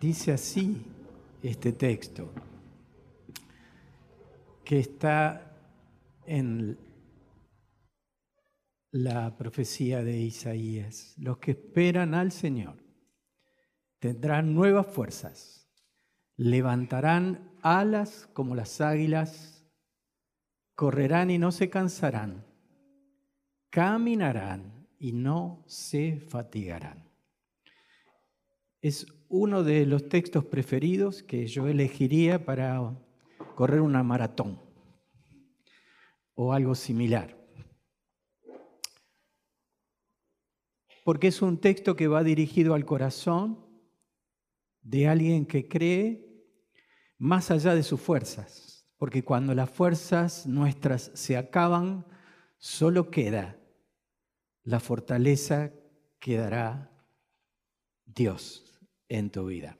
Dice así este texto, que está en la profecía de Isaías. Los que esperan al Señor tendrán nuevas fuerzas, levantarán alas como las águilas, correrán y no se cansarán, caminarán y no se fatigarán. Es uno de los textos preferidos que yo elegiría para correr una maratón o algo similar. Porque es un texto que va dirigido al corazón de alguien que cree más allá de sus fuerzas. Porque cuando las fuerzas nuestras se acaban, solo queda la fortaleza que dará Dios en tu vida.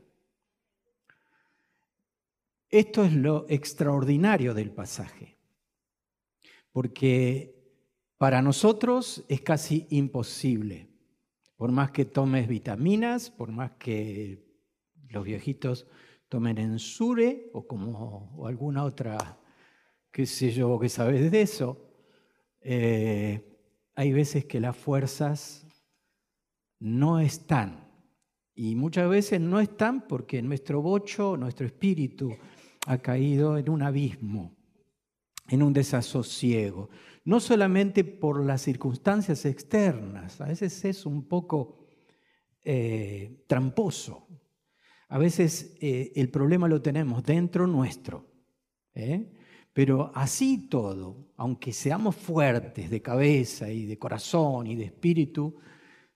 Esto es lo extraordinario del pasaje, porque para nosotros es casi imposible, por más que tomes vitaminas, por más que los viejitos tomen ensure o como o alguna otra, qué sé yo, que sabes de eso, eh, hay veces que las fuerzas no están y muchas veces no están porque nuestro bocho, nuestro espíritu ha caído en un abismo, en un desasosiego. No solamente por las circunstancias externas, a veces es un poco eh, tramposo. A veces eh, el problema lo tenemos dentro nuestro. ¿eh? Pero así todo, aunque seamos fuertes de cabeza y de corazón y de espíritu,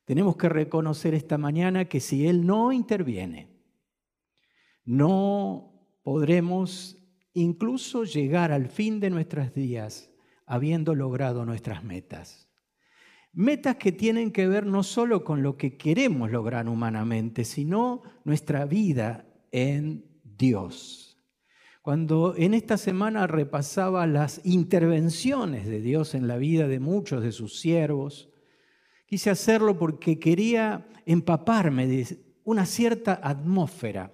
tenemos que reconocer esta mañana que si Él no interviene, no podremos incluso llegar al fin de nuestros días habiendo logrado nuestras metas. Metas que tienen que ver no solo con lo que queremos lograr humanamente, sino nuestra vida en Dios. Cuando en esta semana repasaba las intervenciones de Dios en la vida de muchos de sus siervos, Quise hacerlo porque quería empaparme de una cierta atmósfera,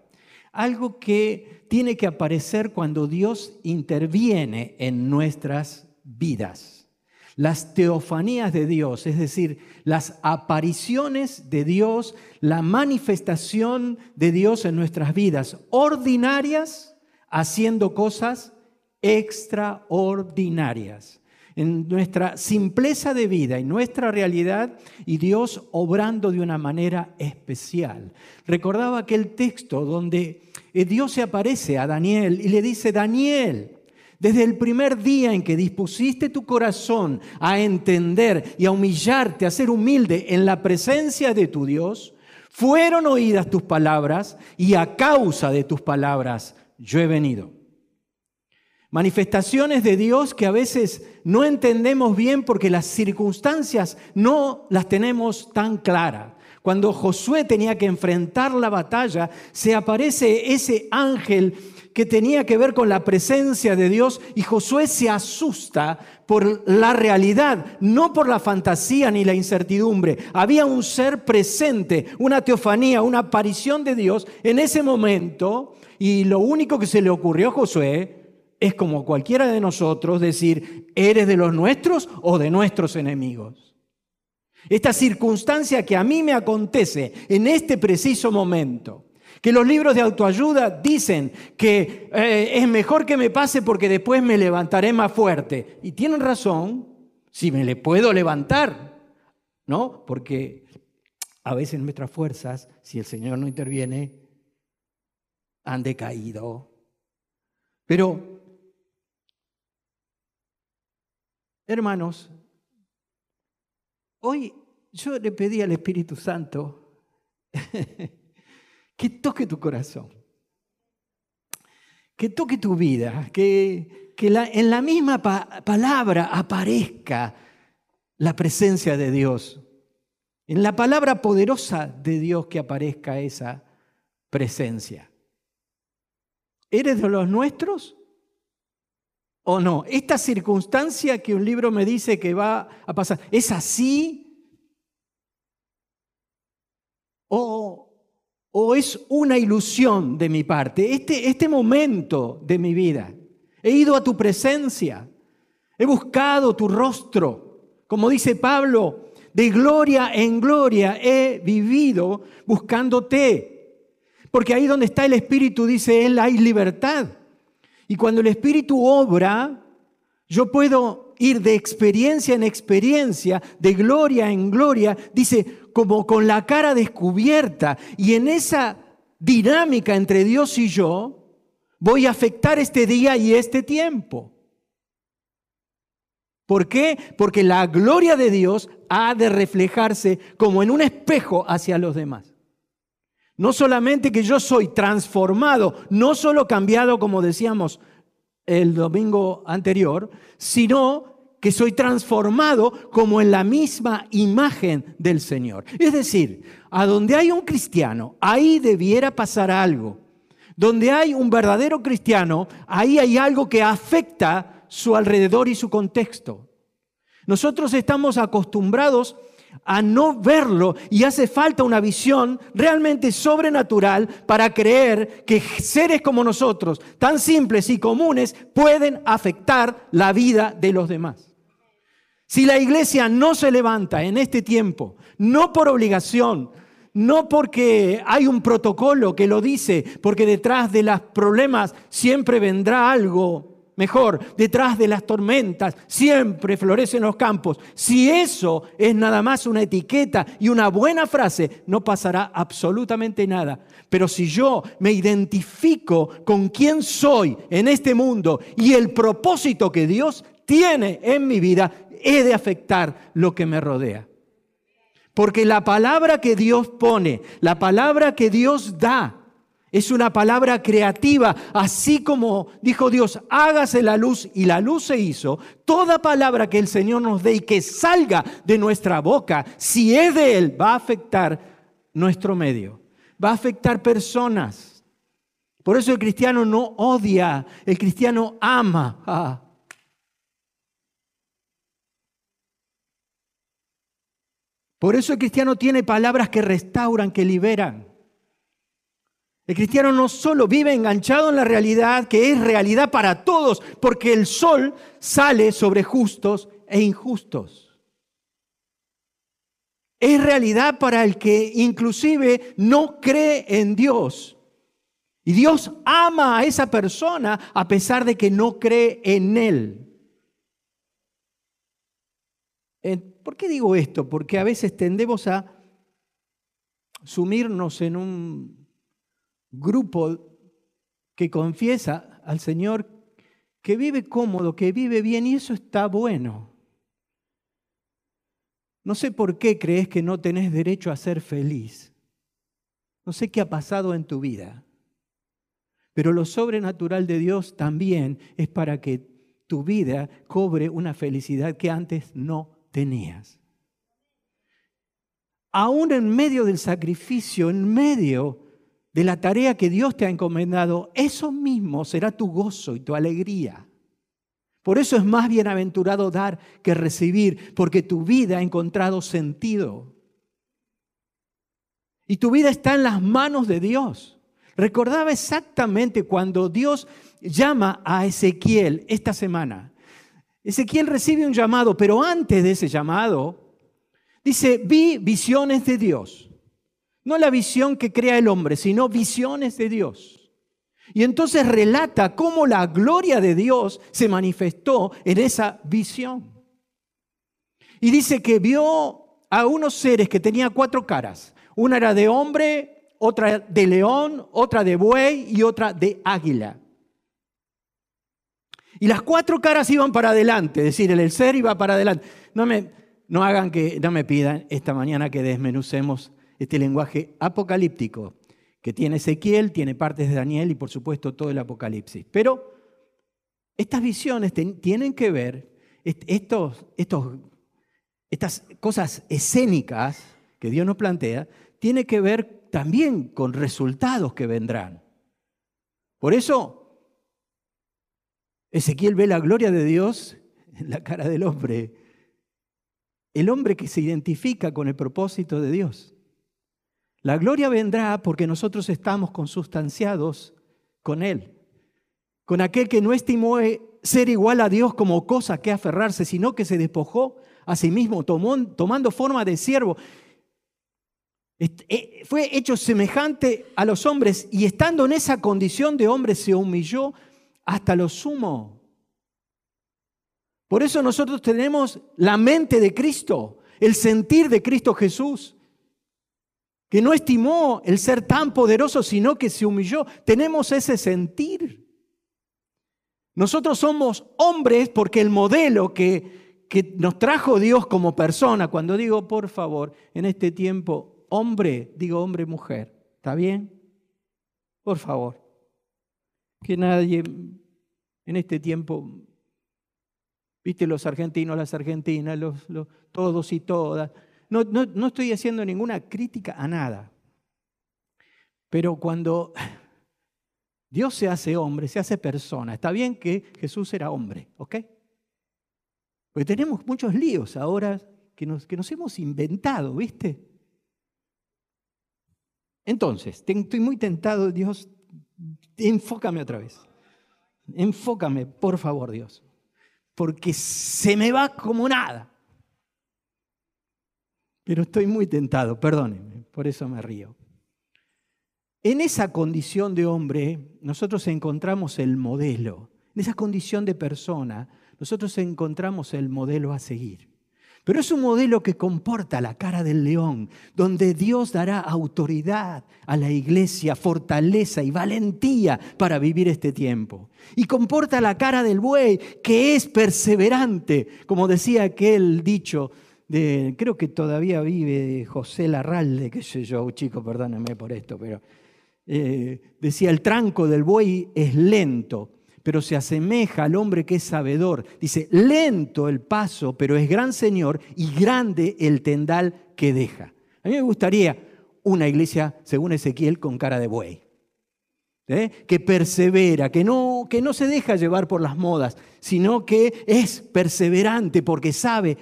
algo que tiene que aparecer cuando Dios interviene en nuestras vidas. Las teofanías de Dios, es decir, las apariciones de Dios, la manifestación de Dios en nuestras vidas ordinarias, haciendo cosas extraordinarias en nuestra simpleza de vida y nuestra realidad y Dios obrando de una manera especial. Recordaba aquel texto donde eh, Dios se aparece a Daniel y le dice, Daniel, desde el primer día en que dispusiste tu corazón a entender y a humillarte, a ser humilde en la presencia de tu Dios, fueron oídas tus palabras y a causa de tus palabras yo he venido. Manifestaciones de Dios que a veces no entendemos bien porque las circunstancias no las tenemos tan claras. Cuando Josué tenía que enfrentar la batalla, se aparece ese ángel que tenía que ver con la presencia de Dios y Josué se asusta por la realidad, no por la fantasía ni la incertidumbre. Había un ser presente, una teofanía, una aparición de Dios en ese momento y lo único que se le ocurrió a Josué es como cualquiera de nosotros decir, ¿eres de los nuestros o de nuestros enemigos? Esta circunstancia que a mí me acontece en este preciso momento, que los libros de autoayuda dicen que eh, es mejor que me pase porque después me levantaré más fuerte. Y tienen razón, si me le puedo levantar, ¿no? Porque a veces nuestras fuerzas, si el Señor no interviene, han decaído. Pero Hermanos, hoy yo le pedí al Espíritu Santo que toque tu corazón, que toque tu vida, que, en la misma palabra aparezca la presencia de Dios, en la palabra poderosa de Dios que aparezca esa presencia. ¿Eres de los nuestros? O no? Esta circunstancia que un libro me dice que va a pasar, ¿es así? ¿O, o es una ilusión de mi parte? Este, este momento de mi vida. He ido a tu presencia, he buscado tu rostro. Como dice Pablo, de gloria en gloria he vivido buscándote. Porque ahí donde está el Espíritu, dice Él, hay libertad. Y cuando el Espíritu obra, yo puedo ir de experiencia en experiencia, de gloria en gloria, dice, como con la cara descubierta. Y en esa dinámica entre Dios y yo, voy a afectar este día y este tiempo. ¿Por qué? Porque la gloria de Dios ha de reflejarse como en un espejo hacia los demás. No solamente que yo soy transformado, no solo cambiado como decíamos el domingo anterior, sino que soy transformado como en la misma imagen del Señor. Es decir, a donde hay un cristiano, ahí debiera pasar algo. Donde hay un verdadero cristiano, ahí hay algo que afecta su alrededor y su contexto. Nosotros estamos acostumbrados a no verlo y hace falta una visión realmente sobrenatural para creer que seres como nosotros, tan simples y comunes, pueden afectar la vida de los demás. Si la iglesia no se levanta en este tiempo, no por obligación, no porque hay un protocolo que lo dice, porque detrás de los problemas siempre vendrá algo Mejor, detrás de las tormentas siempre florecen los campos. Si eso es nada más una etiqueta y una buena frase, no pasará absolutamente nada. Pero si yo me identifico con quién soy en este mundo y el propósito que Dios tiene en mi vida, he de afectar lo que me rodea. Porque la palabra que Dios pone, la palabra que Dios da, es una palabra creativa, así como dijo Dios, hágase la luz y la luz se hizo. Toda palabra que el Señor nos dé y que salga de nuestra boca, si es de Él, va a afectar nuestro medio, va a afectar personas. Por eso el cristiano no odia, el cristiano ama. Ah. Por eso el cristiano tiene palabras que restauran, que liberan. El cristiano no solo vive enganchado en la realidad, que es realidad para todos, porque el sol sale sobre justos e injustos. Es realidad para el que inclusive no cree en Dios. Y Dios ama a esa persona a pesar de que no cree en Él. Eh, ¿Por qué digo esto? Porque a veces tendemos a sumirnos en un grupo que confiesa al Señor que vive cómodo, que vive bien y eso está bueno. No sé por qué crees que no tenés derecho a ser feliz. No sé qué ha pasado en tu vida. Pero lo sobrenatural de Dios también es para que tu vida cobre una felicidad que antes no tenías. Aún en medio del sacrificio, en medio de la tarea que Dios te ha encomendado, eso mismo será tu gozo y tu alegría. Por eso es más bienaventurado dar que recibir, porque tu vida ha encontrado sentido. Y tu vida está en las manos de Dios. Recordaba exactamente cuando Dios llama a Ezequiel esta semana. Ezequiel recibe un llamado, pero antes de ese llamado, dice, vi visiones de Dios. No la visión que crea el hombre, sino visiones de Dios. Y entonces relata cómo la gloria de Dios se manifestó en esa visión. Y dice que vio a unos seres que tenían cuatro caras. Una era de hombre, otra de león, otra de buey y otra de águila. Y las cuatro caras iban para adelante, es decir, el ser iba para adelante. No me, no hagan que, no me pidan esta mañana que desmenucemos este lenguaje apocalíptico que tiene Ezequiel, tiene partes de Daniel y por supuesto todo el Apocalipsis. Pero estas visiones tienen que ver, estos, estos, estas cosas escénicas que Dios nos plantea, tiene que ver también con resultados que vendrán. Por eso, Ezequiel ve la gloria de Dios en la cara del hombre, el hombre que se identifica con el propósito de Dios. La gloria vendrá porque nosotros estamos consustanciados con Él, con aquel que no estimó ser igual a Dios como cosa que aferrarse, sino que se despojó a sí mismo, tomando forma de siervo. Eh, fue hecho semejante a los hombres y estando en esa condición de hombre se humilló hasta lo sumo. Por eso nosotros tenemos la mente de Cristo, el sentir de Cristo Jesús, que no estimó el ser tan poderoso, sino que se humilló. Tenemos ese sentir. Nosotros somos hombres porque el modelo que, que nos trajo Dios como persona, cuando digo, por favor, en este tiempo, hombre, digo hombre, mujer, ¿está bien? Por favor. Que nadie en este tiempo, viste los argentinos, las argentinas, los, todos y todas, no, no, no estoy haciendo ninguna crítica a nada. Pero cuando Dios se hace hombre, se hace persona, está bien que Jesús era hombre, ¿ok? Porque tenemos muchos líos ahora que nos, que nos hemos inventado, ¿viste? Entonces, estoy muy tentado, Dios, enfócame otra vez. Enfócame, por favor, Dios. Porque se me va como nada. Pero estoy muy tentado, perdónenme, por eso me río. En esa condición de hombre, nosotros encontramos el modelo. En esa condición de persona, nosotros encontramos el modelo a seguir. Pero es un modelo que comporta la cara del león, donde Dios dará autoridad a la iglesia, fortaleza y valentía para vivir este tiempo. Y comporta la cara del buey, que es perseverante, como decía aquel dicho creo que todavía vive José Larralde, qué sé yo, chico, perdónenme por esto, pero eh, decía, el tranco del buey es lento pero se asemeja al hombre que es sabedor. Dice, lento el paso, pero es gran Señor y grande el tendal que deja. A mí me gustaría una iglesia, según Ezequiel, con cara de buey. ¿eh? Que persevera, que no, que no se deja llevar por las modas, sino que es perseverante porque sabe,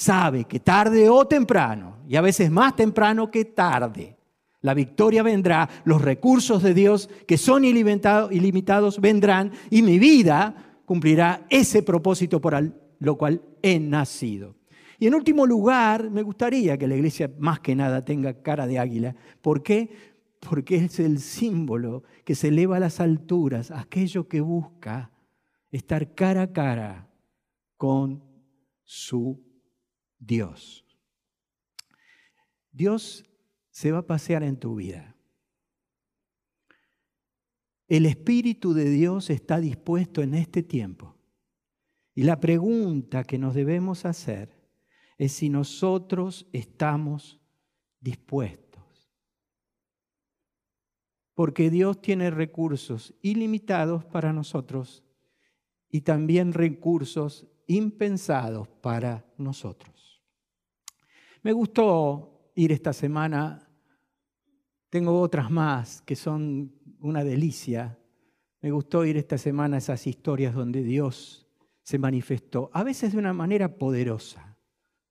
sabe que tarde o temprano, y a veces más temprano que tarde, la victoria vendrá, los recursos de Dios que son ilimitados vendrán y mi vida cumplirá ese propósito por lo cual he nacido. Y en último lugar, me gustaría que la iglesia más que nada tenga cara de águila. ¿Por qué? Porque es el símbolo que se eleva a las alturas, aquello que busca estar cara a cara con su Dios. Dios se va a pasear en tu vida. El Espíritu de Dios está dispuesto en este tiempo. Y la pregunta que nos debemos hacer es si nosotros estamos dispuestos. Porque Dios tiene recursos ilimitados para nosotros y también recursos impensados para nosotros. Me gustó ir esta semana tengo otras más que son una delicia. Me gustó ir esta semana a esas historias donde Dios se manifestó, a veces de una manera poderosa.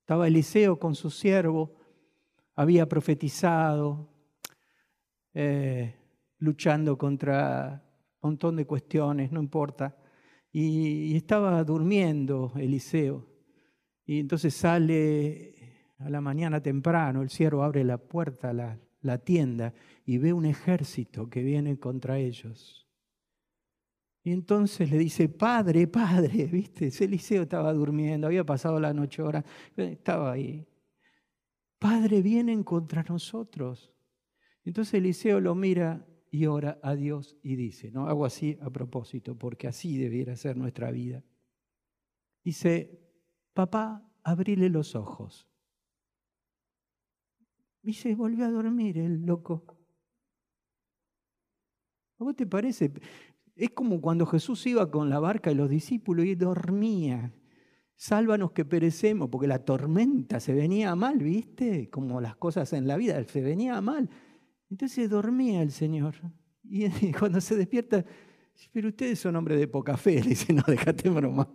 Estaba Eliseo con su siervo, había profetizado, eh, luchando contra un montón de cuestiones, no importa. Y, y, estaba durmiendo Eliseo. Y entonces sale a la mañana temprano, el siervo abre la puerta, la, la tienda y ve un ejército que viene contra ellos. Y entonces le dice, padre, padre, viste, Eliseo estaba durmiendo, había pasado la noche hora, estaba ahí. Padre, vienen contra nosotros. Entonces Eliseo lo mira y ora a Dios y dice, no hago así a propósito, porque así debiera ser nuestra vida. Dice, papá, abrile los ojos. Y se volvió a dormir el loco. ¿A vos te parece? Es como cuando Jesús iba con la barca y los discípulos y dormía. Sálvanos que perecemos, porque la tormenta se venía mal, ¿viste? Como las cosas en la vida, se venía mal. Entonces dormía el Señor. Y cuando se despierta, pero ustedes son hombres de poca fe, le dice, no, déjate broma.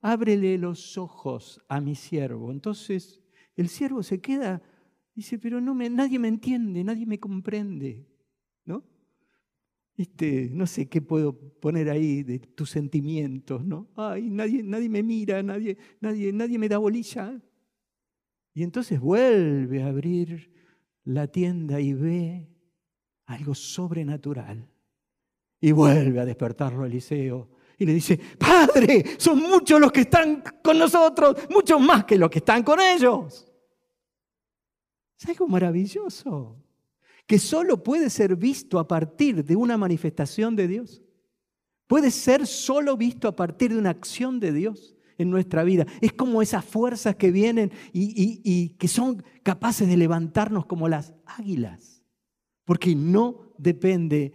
Ábrele los ojos a mi siervo. Entonces el siervo se queda Dice, pero no me, nadie me entiende, nadie me comprende, ¿no? Este, no sé qué puedo poner ahí de tus sentimientos, ¿no? Ay, nadie, nadie me mira, nadie, nadie, nadie me da bolilla. Y entonces vuelve a abrir la tienda y ve algo sobrenatural. Y vuelve a despertarlo Eliseo y le dice, Padre, son muchos los que están con nosotros, muchos más que los que están con ellos. Es algo maravilloso que solo puede ser visto a partir de una manifestación de Dios. Puede ser solo visto a partir de una acción de Dios en nuestra vida. Es como esas fuerzas que vienen y, que son capaces de levantarnos como las águilas, porque no depende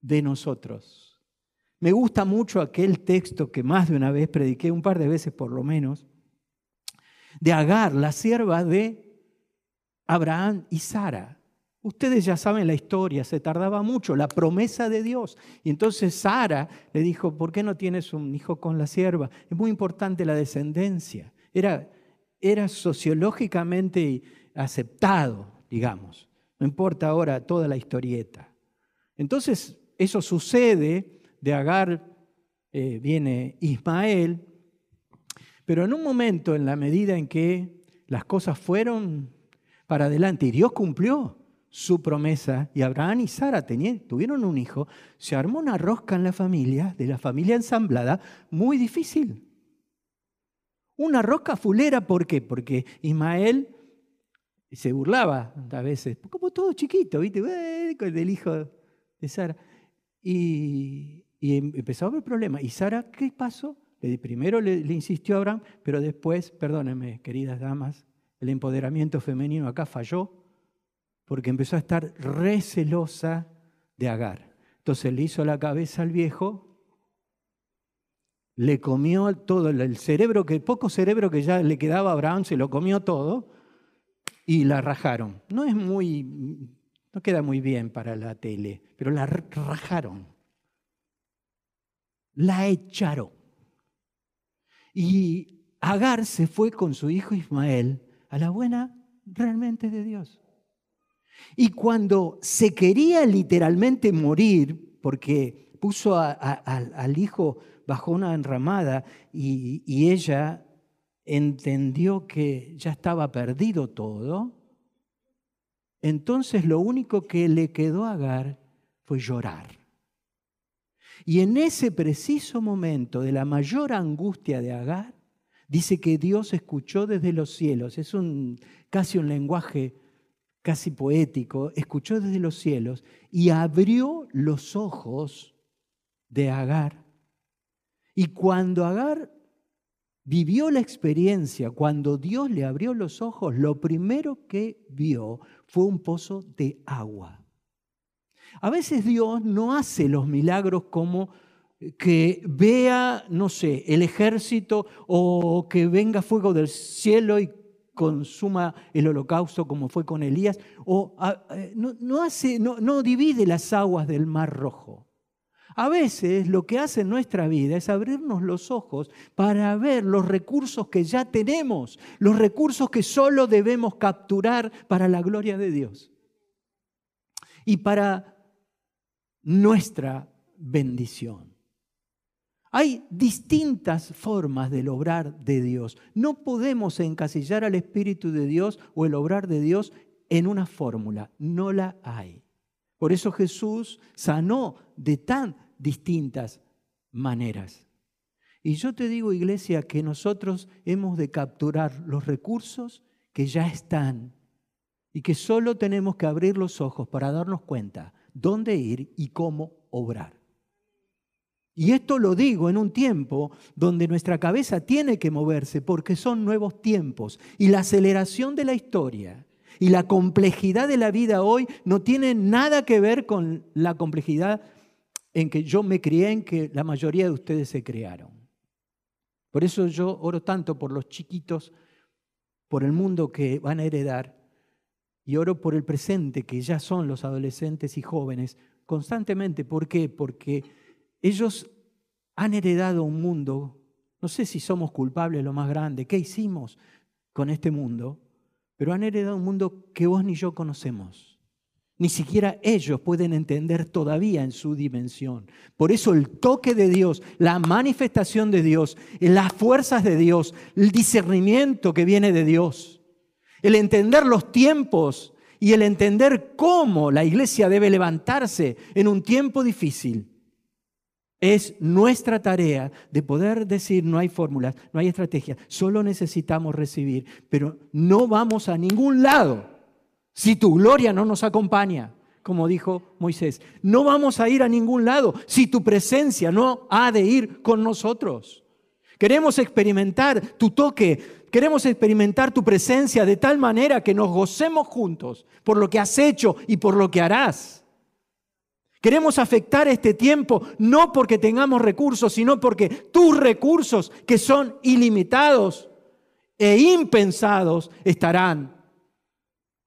de nosotros. Me gusta mucho aquel texto que más de una vez prediqué, un par de veces por lo menos, de Agar, la sierva de Abraham y Sara. Ustedes ya saben la historia, se tardaba mucho, la promesa de Dios. Y entonces Sara le dijo, ¿por qué no tienes un hijo con la sierva? Es muy importante la descendencia. Era, era sociológicamente aceptado, digamos. No importa ahora toda la historieta. Entonces, eso sucede, de Agar eh, viene Ismael, pero en un momento, en la medida en que las cosas fueron para adelante. Y Dios cumplió su promesa y Abraham y Sara tuvieron un hijo. Se armó una rosca en la familia, de la familia ensamblada, muy difícil. Una rosca fulera, ¿por qué? Porque Ismael se burlaba a veces, como todo chiquito, ¿viste? Del hijo de Sara. Y, em, empezó a haber problemas. ¿Y Sara qué pasó? Primero le, le insistió a Abraham, pero después, perdónenme, queridas damas, el empoderamiento femenino acá falló porque empezó a estar recelosa de Agar. Entonces le hizo la cabeza al viejo, le comió todo el cerebro, que poco cerebro que ya le quedaba a Abraham, se lo comió todo y la rajaron. No es muy, no queda muy bien para la tele, pero la rajaron. La echaron. Y Agar se fue con su hijo Ismael a la buena realmente de Dios. Y cuando se quería literalmente morir, porque puso al hijo bajo una enramada y, y ella entendió que ya estaba perdido todo, entonces lo único que le quedó a Agar fue llorar. Y en ese preciso momento de la mayor angustia de Agar, Dice que Dios escuchó desde los cielos, es un, casi un lenguaje casi poético, escuchó desde los cielos y abrió los ojos de Agar. Y cuando Agar vivió la experiencia, cuando Dios le abrió los ojos, lo primero que vio fue un pozo de agua. A veces Dios no hace los milagros como que vea, no sé, el ejército o que venga fuego del cielo y consuma el holocausto como fue con Elías, o eh, no, no divide las aguas del mar rojo. A veces lo que hace en nuestra vida es abrirnos los ojos para ver los recursos que ya tenemos, los recursos que solo debemos capturar para la gloria de Dios y para nuestra bendición. Hay distintas formas del obrar de Dios. No podemos encasillar al Espíritu de Dios o el obrar de Dios en una fórmula. No la hay. Por eso Jesús sanó de tan distintas maneras. Y yo te digo, iglesia, que nosotros hemos de capturar los recursos que ya están y que solo tenemos que abrir los ojos para darnos cuenta dónde ir y cómo obrar. Y esto lo digo en un tiempo donde nuestra cabeza tiene que moverse porque son nuevos tiempos y la aceleración de la historia y la complejidad de la vida hoy no tiene nada que ver con la complejidad en que yo me crié, en que la mayoría de ustedes se criaron. Por eso yo oro tanto por los chiquitos, por el mundo que van a heredar, y oro por el presente, que ya son los adolescentes y jóvenes, constantemente. ¿Por qué? Porque ellos han heredado un mundo, no sé si somos culpables lo más grande, ¿qué hicimos con este mundo? pero han heredado un mundo que vos ni yo conocemos. Ni siquiera ellos pueden entender todavía en su dimensión. Por eso el toque de Dios, la manifestación de Dios, las fuerzas de Dios, el discernimiento que viene de Dios, el entender los tiempos y el entender cómo la iglesia debe levantarse en un tiempo difícil, es nuestra tarea de poder decir, no hay fórmulas, no hay estrategia, solo necesitamos recibir, pero no vamos a ningún lado si tu gloria no nos acompaña, como dijo Moisés. No vamos a ir a ningún lado si tu presencia no ha de ir con nosotros. Queremos experimentar tu toque, queremos experimentar tu presencia de tal manera que nos gocemos juntos por lo que has hecho y por lo que harás. Queremos afectar este tiempo no porque tengamos recursos, sino porque tus recursos, que son ilimitados e impensados, estarán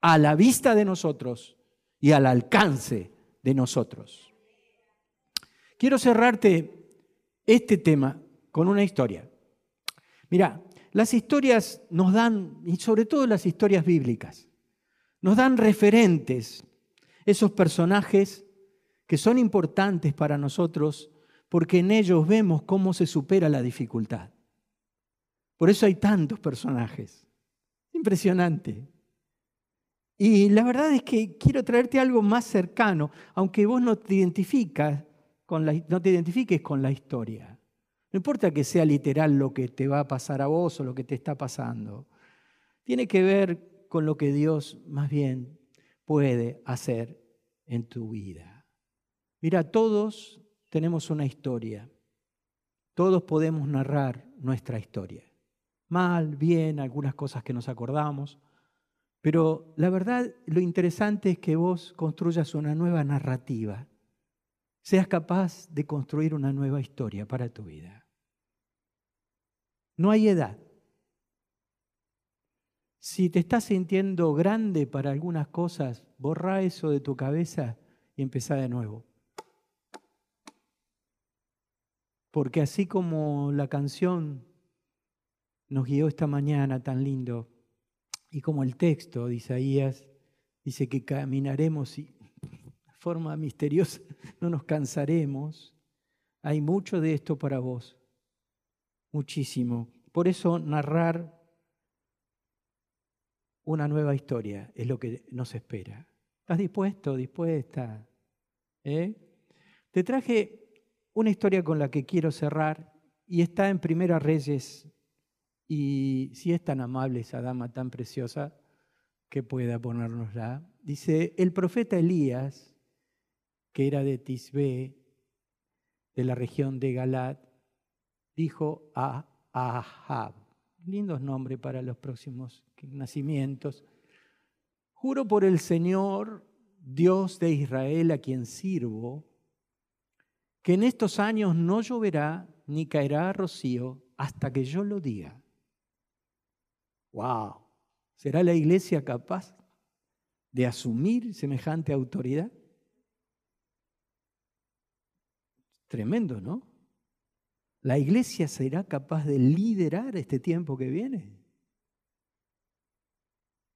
a la vista de nosotros y al alcance de nosotros. Quiero cerrarte este tema con una historia. Mira, las historias nos dan, y sobre todo las historias bíblicas, nos dan referentes, esos personajes que son importantes para nosotros porque en ellos vemos cómo se supera la dificultad. Por eso hay tantos personajes. Impresionante. Y la verdad es que quiero traerte algo más cercano, aunque vos no te, identificas no te identifiques con la historia. No importa que sea literal lo que te va a pasar a vos o lo que te está pasando. Tiene que ver con lo que Dios más bien puede hacer en tu vida. Mira, todos tenemos una historia. Todos podemos narrar nuestra historia. Mal, bien, algunas cosas que nos acordamos. Pero la verdad, lo interesante es que vos construyas una nueva narrativa. Seas capaz de construir una nueva historia para tu vida. No hay edad. Si te estás sintiendo grande para algunas cosas, borra eso de tu cabeza y empezá de nuevo. Porque así como la canción nos guió esta mañana tan lindo, y como el texto de Isaías dice que caminaremos y de forma misteriosa no nos cansaremos, hay mucho de esto para vos, muchísimo. Por eso narrar una nueva historia es lo que nos espera. ¿Estás dispuesto, dispuesta? ¿Eh? Te traje una historia con la que quiero cerrar y está en Primera Reyes. Y si es tan amable esa dama tan preciosa que pueda ponernosla, dice, el profeta Elías, que era de Tisbé, de la región de Galat, dijo a Ahab, lindos nombres para los próximos nacimientos, juro por el Señor, Dios de Israel, a quien sirvo, que en estos años no lloverá ni caerá rocío hasta que yo lo diga. ¡Wow! ¿Será la iglesia capaz de asumir semejante autoridad? Tremendo, ¿no? ¿La iglesia será capaz de liderar este tiempo que viene?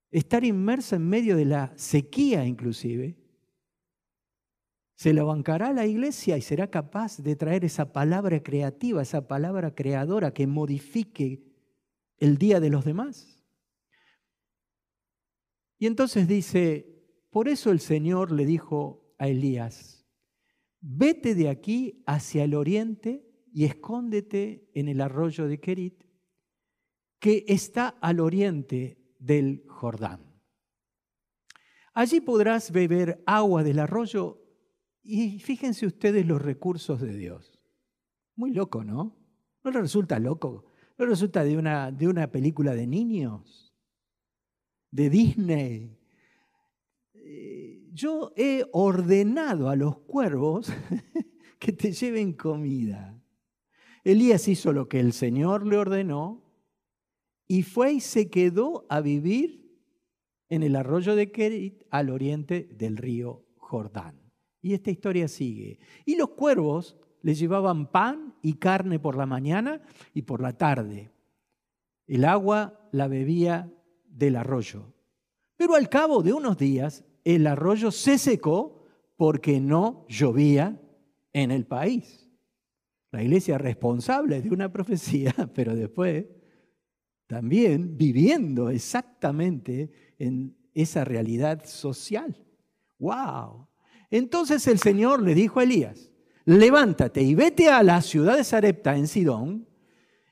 Estar inmersa en medio de la sequía inclusive se la bancará la iglesia y será capaz de traer esa palabra creativa, esa palabra creadora que modifique el día de los demás. Y entonces dice, por eso el Señor le dijo a Elías, vete de aquí hacia el oriente y escóndete en el arroyo de Kerit, que está al oriente del Jordán. Allí podrás beber agua del arroyo y fíjense ustedes los recursos de Dios. Muy loco, ¿no? ¿No le resulta loco? ¿No resulta de una, de una película de niños? ¿De Disney? Eh, yo he ordenado a los cuervos que te lleven comida. Elías hizo lo que el Señor le ordenó y fue y se quedó a vivir en el arroyo de Kerit al oriente del río Jordán. Y esta historia sigue. Y los cuervos les llevaban pan y carne por la mañana y por la tarde. El agua la bebía del arroyo. Pero al cabo de unos días, el arroyo se secó porque no llovía en el país. La iglesia responsable de una profecía, pero después también viviendo exactamente en esa realidad social. ¡Wow! Entonces el Señor le dijo a Elías, levántate y vete a la ciudad de Sarepta en Sidón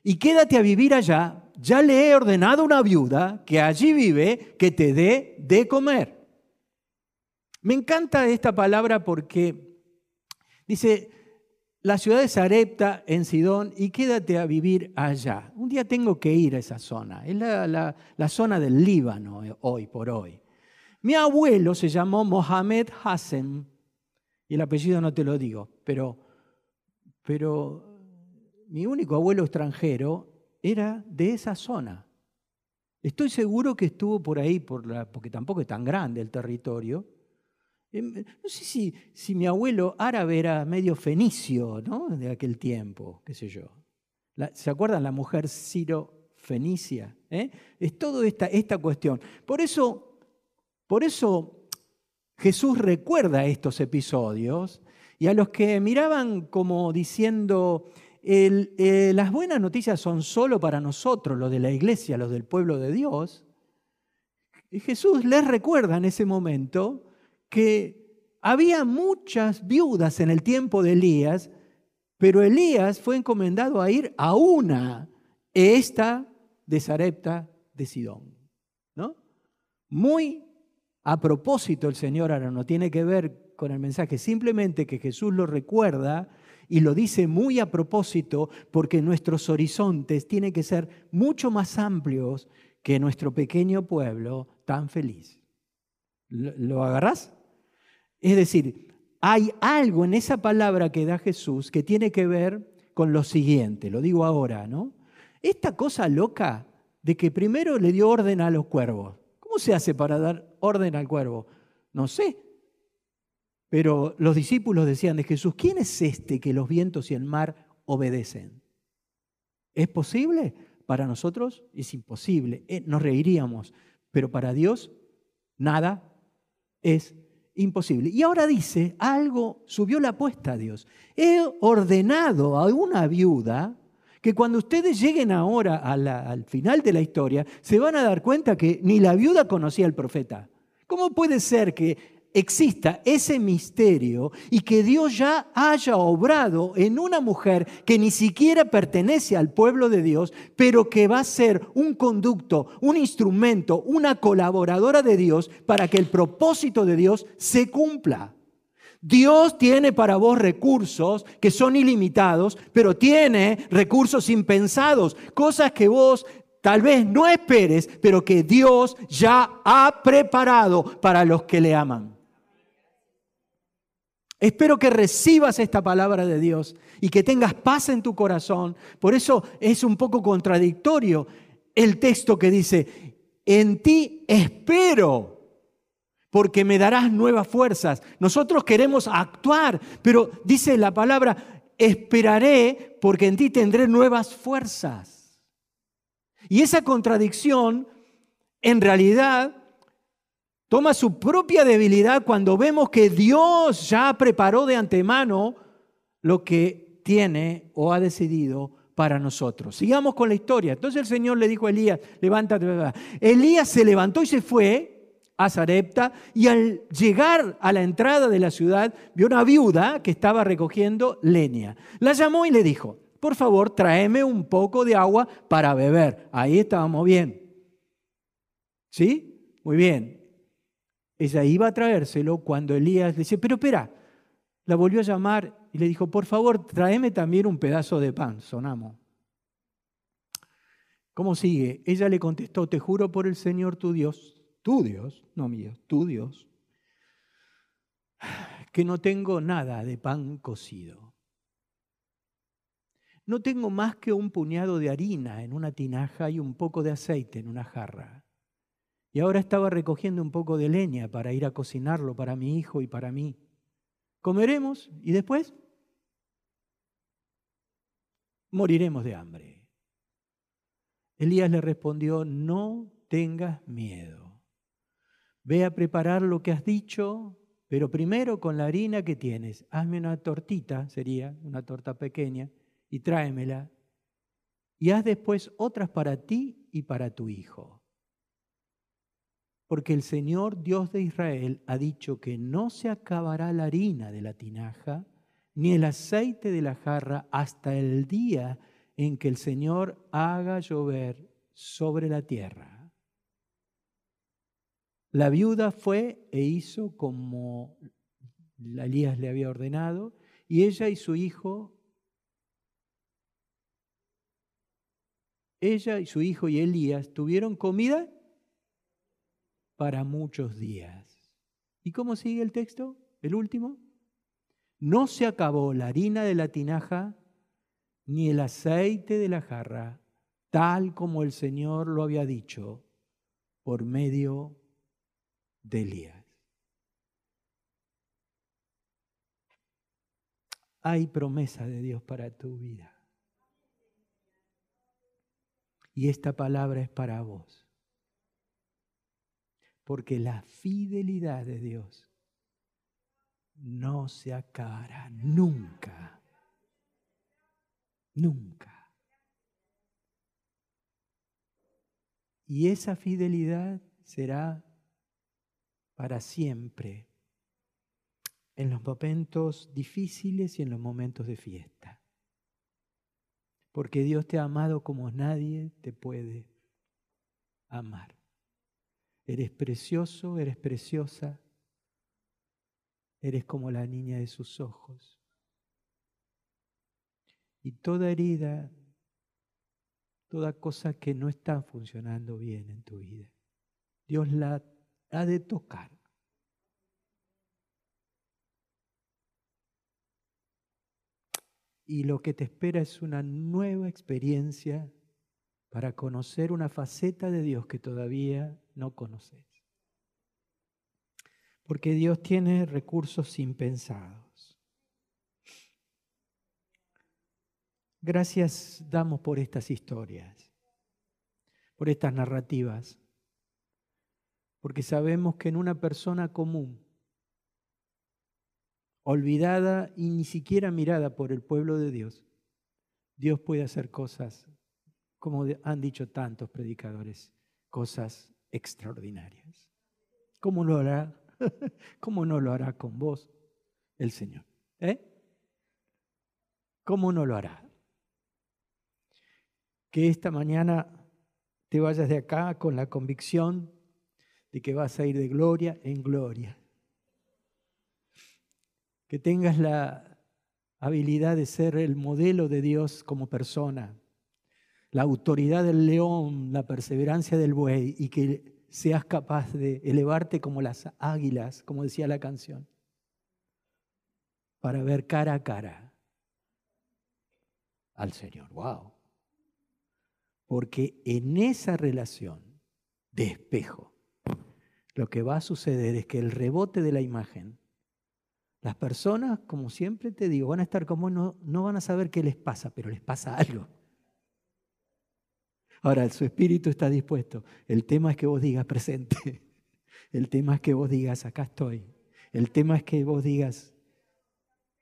y quédate a vivir allá. Ya le he ordenado a una viuda que allí vive que te dé de comer. Me encanta esta palabra porque dice, la ciudad de Sarepta en Sidón y quédate a vivir allá. Un día tengo que ir a esa zona. Es la, zona del Líbano eh, hoy por hoy. Mi abuelo se llamó Mohamed Hassan, y el apellido no te lo digo, pero, pero mi único abuelo extranjero era de esa zona. Estoy seguro que estuvo por ahí, por la, porque tampoco es tan grande el territorio, no sé si, si mi abuelo árabe era medio fenicio, ¿no? De aquel tiempo, qué sé yo. ¿Se acuerdan la mujer Ciro Fenicia? ¿Eh? Es toda esta, esta cuestión. Por eso, por eso Jesús recuerda estos episodios y a los que miraban como diciendo, eh, las buenas noticias son solo para nosotros, los de la iglesia, los del pueblo de Dios. Y Jesús les recuerda en ese momento que había muchas viudas en el tiempo de Elías, pero Elías fue encomendado a ir a una, esta de Sarepta de Sidón. ¿no? Muy a propósito el Señor ahora no tiene que ver con el mensaje, simplemente que Jesús lo recuerda y lo dice muy a propósito porque nuestros horizontes tienen que ser mucho más amplios que nuestro pequeño pueblo tan feliz. ¿Lo agarrás? Es decir, hay algo en esa palabra que da Jesús que tiene que ver con lo siguiente, lo digo ahora, ¿no? Esta cosa loca de que primero le dio orden a los cuervos. ¿Cómo se hace para dar orden al cuervo? No sé. Pero los discípulos decían de Jesús, ¿quién es este que los vientos y el mar obedecen? ¿Es posible? Para nosotros es imposible, eh, nos reiríamos, pero para Dios nada es imposible. Y ahora dice, algo subió la apuesta a Dios. He ordenado a una viuda que cuando ustedes lleguen ahora al final de la historia, se van a dar cuenta que ni la viuda conocía al profeta. ¿Cómo puede ser que exista ese misterio y que Dios ya haya obrado en una mujer que ni siquiera pertenece al pueblo de Dios, pero que va a ser un conducto, un instrumento, una colaboradora de Dios para que el propósito de Dios se cumpla. Dios tiene para vos recursos que son ilimitados, pero tiene recursos impensados, cosas que vos tal vez no esperes, pero que Dios ya ha preparado para los que le aman. Espero que recibas esta palabra de Dios y que tengas paz en tu corazón. Por eso es un poco contradictorio el texto que dice, en ti espero porque me darás nuevas fuerzas. Nosotros queremos actuar, pero dice la palabra, esperaré porque en ti tendré nuevas fuerzas. Y esa contradicción en realidad toma su propia debilidad cuando vemos que Dios ya preparó de antemano lo que tiene o ha decidido para nosotros. Sigamos con la historia. Entonces el Señor le dijo a Elías, levántate. Elías se levantó y se fue a Zarepta y al llegar a la entrada de la ciudad vio una viuda que estaba recogiendo leña. La llamó y le dijo, por favor, tráeme un poco de agua para beber. Ahí estábamos bien. ¿Sí? Muy bien. Ella iba a traérselo cuando Elías le dice, pero espera, la volvió a llamar y le dijo, por favor, tráeme también un pedazo de pan, sonamos. ¿Cómo sigue? Ella le contestó, te juro por el Señor tu Dios, tu Dios, no mío, tu Dios, que no tengo nada de pan cocido. No tengo más que un puñado de harina en una tinaja y un poco de aceite en una jarra. Y ahora estaba recogiendo un poco de leña para ir a cocinarlo para mi hijo y para mí. Comeremos y después moriremos de hambre. Elías le respondió, no tengas miedo. Ve a preparar lo que has dicho, pero primero con la harina que tienes, hazme una tortita, sería una torta pequeña, y tráemela. Y haz después otras para ti y para tu hijo. Porque el Señor Dios de Israel ha dicho que no se acabará la harina de la tinaja, ni el aceite de la jarra hasta el día en que el Señor haga llover sobre la tierra. La viuda fue e hizo como Elías le había ordenado, y ella y su hijo, ella y su hijo y Elías tuvieron comida para muchos días. ¿Y cómo sigue el texto? El último. No se acabó la harina de la tinaja ni el aceite de la jarra, tal como el Señor lo había dicho por medio de Elías. Hay promesa de Dios para tu vida. Y esta palabra es para vos. Porque la fidelidad de Dios no se acabará nunca. Nunca. Y esa fidelidad será para siempre, en los momentos difíciles y en los momentos de fiesta. Porque Dios te ha amado como nadie te puede amar. Eres precioso, eres preciosa, eres como la niña de sus ojos. Y toda herida, toda cosa que no está funcionando bien en tu vida, Dios la ha de tocar. Y lo que te espera es una nueva experiencia para conocer una faceta de Dios que todavía no conoces. Porque Dios tiene recursos impensados. Gracias damos por estas historias, por estas narrativas porque sabemos que en una persona común, olvidada y ni siquiera mirada por el pueblo de Dios, Dios puede hacer cosas, como han dicho tantos predicadores, cosas extraordinarias. ¿Cómo lo hará? ¿Cómo no lo hará con vos el Señor? ¿Eh? ¿Cómo no lo hará? Que esta mañana te vayas de acá con la convicción de que vas a ir de gloria en gloria. Que tengas la habilidad de ser el modelo de Dios como persona, la autoridad del león, la perseverancia del buey y que seas capaz de elevarte como las águilas, como decía la canción, para ver cara a cara al Señor. ¡Wow! Porque en esa relación de espejo, lo que va a suceder es que el rebote de la imagen, las personas, como siempre te digo, van a estar como no, no van a saber qué les pasa, pero les pasa algo. Ahora, su espíritu está dispuesto. El tema es que vos digas presente. El tema es que vos digas, acá estoy. El tema es que vos digas,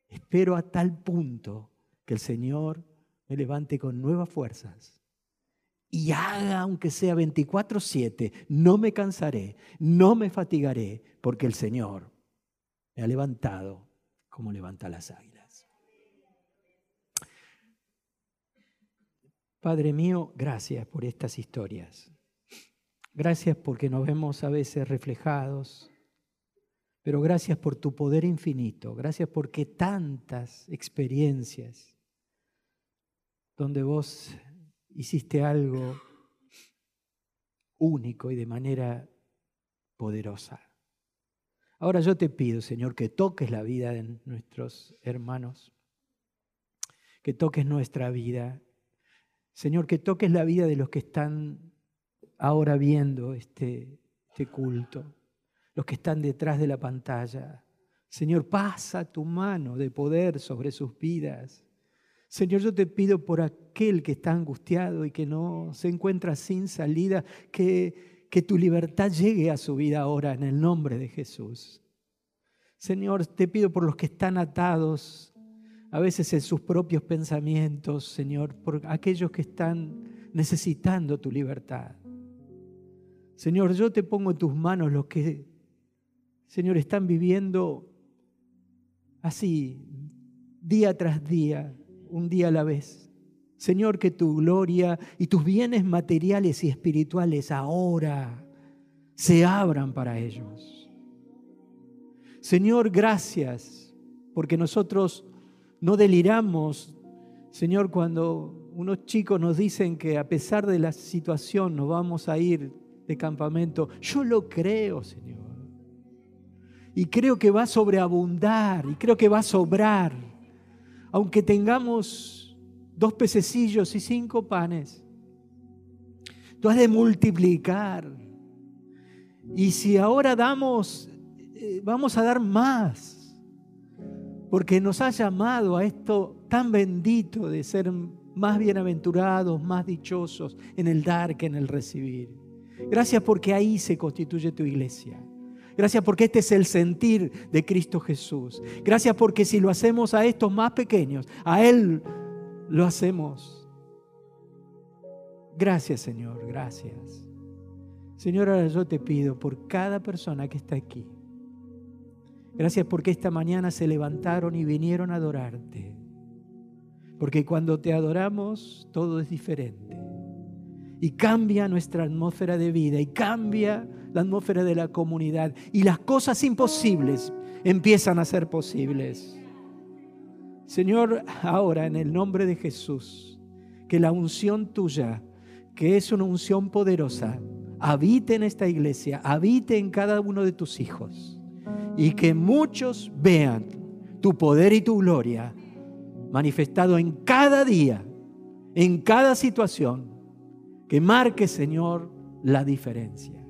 espero a tal punto que el Señor me levante con nuevas fuerzas y haga aunque sea 24/7, no me cansaré, no me fatigaré, porque el Señor me ha levantado como levanta las águilas. Padre mío, gracias por estas historias. Gracias porque nos vemos a veces reflejados, pero gracias por tu poder infinito. Gracias porque tantas experiencias donde vos hiciste algo único y de manera poderosa. Ahora yo te pido, Señor, que toques la vida de nuestros hermanos, que toques nuestra vida. Señor, que toques la vida de los que están ahora viendo este, este culto, los que están detrás de la pantalla. Señor, pasa tu mano de poder sobre sus vidas. Señor, yo te pido por aquel que está angustiado y que no se encuentra sin salida, que, que tu libertad llegue a su vida ahora en el nombre de Jesús. Señor, te pido por los que están atados, a veces en sus propios pensamientos, Señor, por aquellos que están necesitando tu libertad. Señor, yo te pongo en tus manos los que, Señor, están viviendo así, día tras día, un día a la vez. Señor, que tu gloria y tus bienes materiales y espirituales ahora se abran para ellos. Señor, gracias, porque nosotros no deliramos, Señor, cuando unos chicos nos dicen que a pesar de la situación nos vamos a ir de campamento. Yo lo creo, Señor. Y creo que va a sobreabundar y creo que va a sobrar. Aunque tengamos dos pececillos y cinco panes, tú has de multiplicar. Y si ahora damos, eh, vamos a dar más. Porque nos ha llamado a esto tan bendito de ser más bienaventurados, más dichosos en el dar que en el recibir. Gracias porque ahí se constituye tu iglesia. Gracias porque este es el sentir de Cristo Jesús. Gracias porque si lo hacemos a estos más pequeños, a Él lo hacemos. Gracias Señor, gracias. Señor, ahora yo te pido por cada persona que está aquí. Gracias porque esta mañana se levantaron y vinieron a adorarte. Porque cuando te adoramos, todo es diferente. Y cambia nuestra atmósfera de vida y cambia la atmósfera de la comunidad. Y las cosas imposibles empiezan a ser posibles. Señor, ahora en el nombre de Jesús, que la unción tuya, que es una unción poderosa, habite en esta iglesia, habite en cada uno de tus hijos. Y que muchos vean tu poder y tu gloria manifestado en cada día, en cada situación, que marque, Señor, la diferencia.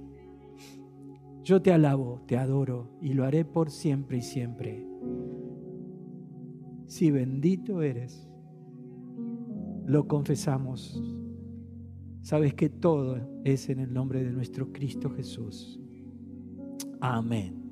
Yo te alabo, te adoro y lo haré por siempre y siempre. Si bendito eres, lo confesamos. Sabes que todo es en el nombre de nuestro Cristo Jesús. Amén.